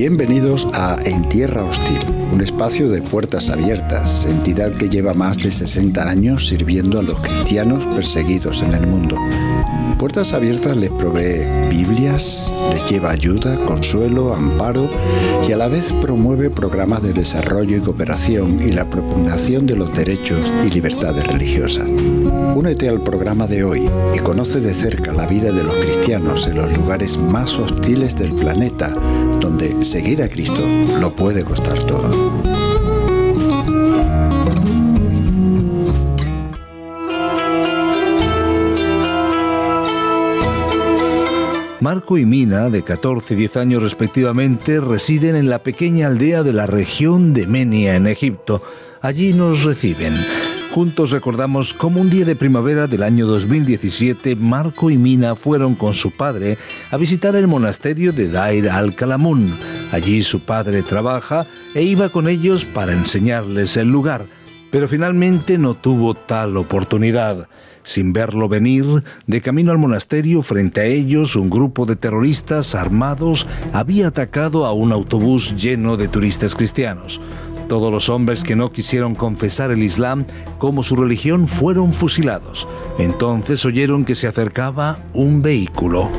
Bienvenidos a En Tierra Hostil, un espacio de puertas abiertas, entidad que lleva más de 60 años sirviendo a los cristianos perseguidos en el mundo. Puertas Abiertas les provee Biblias, les lleva ayuda, consuelo, amparo y a la vez promueve programas de desarrollo y cooperación y la propugnación de los derechos y libertades religiosas. Únete al programa de hoy y conoce de cerca la vida de los cristianos en los lugares más hostiles del planeta, donde seguir a Cristo lo puede costar todo. Marco y Mina, de 14 y 10 años respectivamente, residen en la pequeña aldea de la región de Menia, en Egipto. Allí nos reciben. Juntos recordamos cómo un día de primavera del año 2017, Marco y Mina fueron con su padre a visitar el monasterio de Dair al-Kalamun. Allí su padre trabaja e iba con ellos para enseñarles el lugar, pero finalmente no tuvo tal oportunidad. Sin verlo venir, de camino al monasterio, frente a ellos, un grupo de terroristas armados había atacado a un autobús lleno de turistas cristianos. Todos los hombres que no quisieron confesar el Islam como su religión fueron fusilados. Entonces oyeron que se acercaba un vehículo.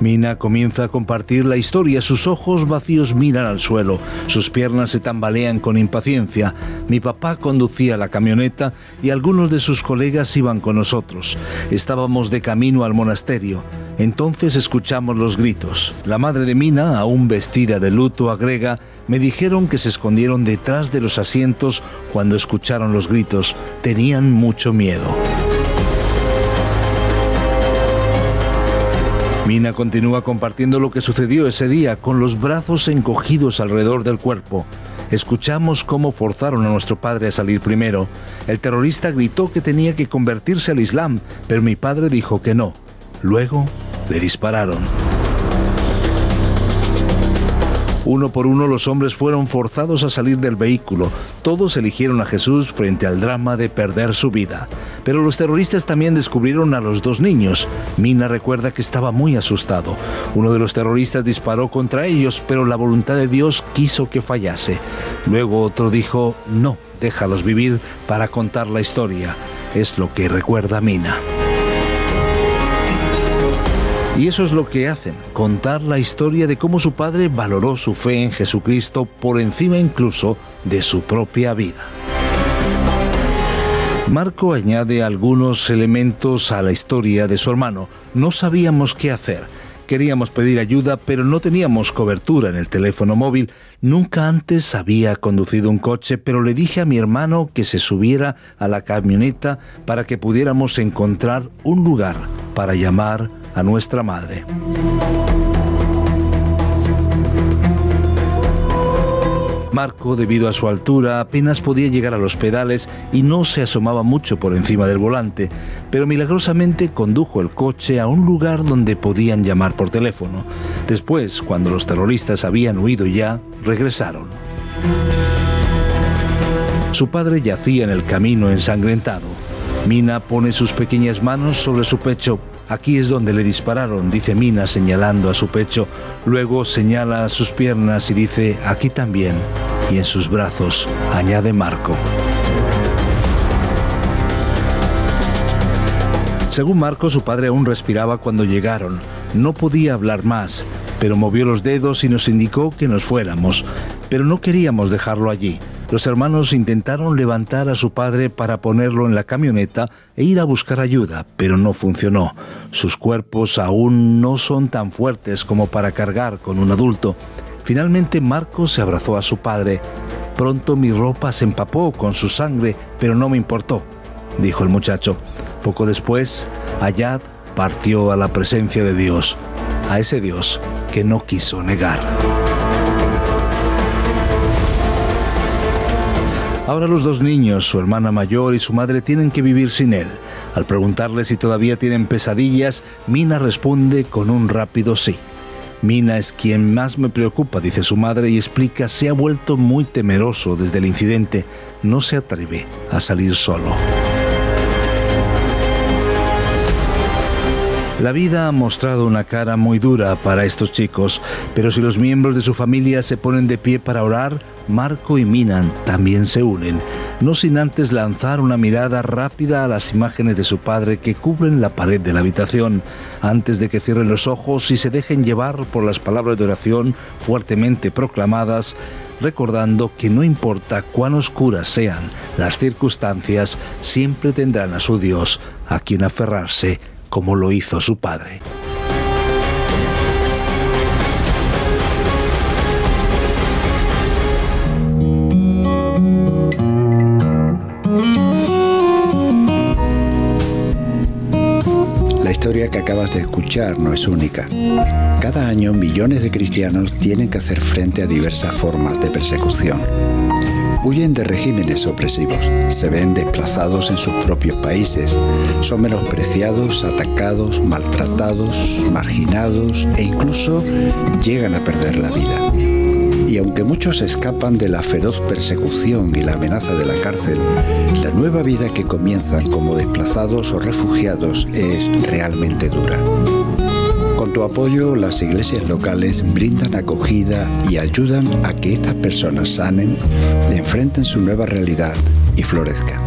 Mina comienza a compartir la historia, sus ojos vacíos miran al suelo, sus piernas se tambalean con impaciencia. Mi papá conducía la camioneta y algunos de sus colegas iban con nosotros. Estábamos de camino al monasterio. Entonces escuchamos los gritos. La madre de Mina, aún vestida de luto, agrega, me dijeron que se escondieron detrás de los asientos cuando escucharon los gritos. Tenían mucho miedo. Mina continúa compartiendo lo que sucedió ese día con los brazos encogidos alrededor del cuerpo. Escuchamos cómo forzaron a nuestro padre a salir primero. El terrorista gritó que tenía que convertirse al Islam, pero mi padre dijo que no. Luego le dispararon. Uno por uno los hombres fueron forzados a salir del vehículo. Todos eligieron a Jesús frente al drama de perder su vida. Pero los terroristas también descubrieron a los dos niños. Mina recuerda que estaba muy asustado. Uno de los terroristas disparó contra ellos, pero la voluntad de Dios quiso que fallase. Luego otro dijo, no, déjalos vivir para contar la historia. Es lo que recuerda Mina. Y eso es lo que hacen, contar la historia de cómo su padre valoró su fe en Jesucristo por encima incluso de su propia vida. Marco añade algunos elementos a la historia de su hermano. No sabíamos qué hacer. Queríamos pedir ayuda, pero no teníamos cobertura en el teléfono móvil. Nunca antes había conducido un coche, pero le dije a mi hermano que se subiera a la camioneta para que pudiéramos encontrar un lugar para llamar a nuestra Madre. Marco, debido a su altura, apenas podía llegar a los pedales y no se asomaba mucho por encima del volante, pero milagrosamente condujo el coche a un lugar donde podían llamar por teléfono. Después, cuando los terroristas habían huido ya, regresaron. Su padre yacía en el camino ensangrentado. Mina pone sus pequeñas manos sobre su pecho Aquí es donde le dispararon, dice Mina señalando a su pecho. Luego señala sus piernas y dice, aquí también. Y en sus brazos añade Marco. Según Marco, su padre aún respiraba cuando llegaron. No podía hablar más, pero movió los dedos y nos indicó que nos fuéramos. Pero no queríamos dejarlo allí. Los hermanos intentaron levantar a su padre para ponerlo en la camioneta e ir a buscar ayuda, pero no funcionó. Sus cuerpos aún no son tan fuertes como para cargar con un adulto. Finalmente Marco se abrazó a su padre. Pronto mi ropa se empapó con su sangre, pero no me importó, dijo el muchacho. Poco después, Ayad partió a la presencia de Dios, a ese Dios que no quiso negar. Ahora los dos niños, su hermana mayor y su madre, tienen que vivir sin él. Al preguntarle si todavía tienen pesadillas, Mina responde con un rápido sí. Mina es quien más me preocupa, dice su madre, y explica, se ha vuelto muy temeroso desde el incidente. No se atreve a salir solo. La vida ha mostrado una cara muy dura para estos chicos, pero si los miembros de su familia se ponen de pie para orar, Marco y Minan también se unen, no sin antes lanzar una mirada rápida a las imágenes de su padre que cubren la pared de la habitación, antes de que cierren los ojos y se dejen llevar por las palabras de oración fuertemente proclamadas, recordando que no importa cuán oscuras sean las circunstancias, siempre tendrán a su Dios a quien aferrarse como lo hizo su padre. La historia que acabas de escuchar no es única. Cada año millones de cristianos tienen que hacer frente a diversas formas de persecución. Huyen de regímenes opresivos, se ven desplazados en sus propios países, son menospreciados, atacados, maltratados, marginados e incluso llegan a perder la vida. Y aunque muchos escapan de la feroz persecución y la amenaza de la cárcel, la nueva vida que comienzan como desplazados o refugiados es realmente dura. Con tu apoyo, las iglesias locales brindan acogida y ayudan a que estas personas sanen, enfrenten su nueva realidad y florezcan.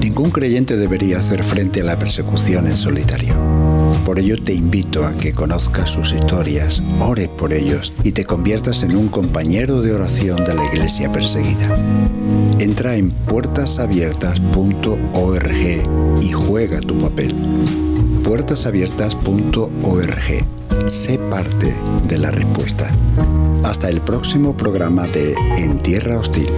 Ningún creyente debería hacer frente a la persecución en solitario. Por ello te invito a que conozcas sus historias, ores por ellos y te conviertas en un compañero de oración de la iglesia perseguida. Entra en puertasabiertas.org y juega tu papel puertasabiertas.org. Sé parte de la respuesta. Hasta el próximo programa de En Tierra Hostil.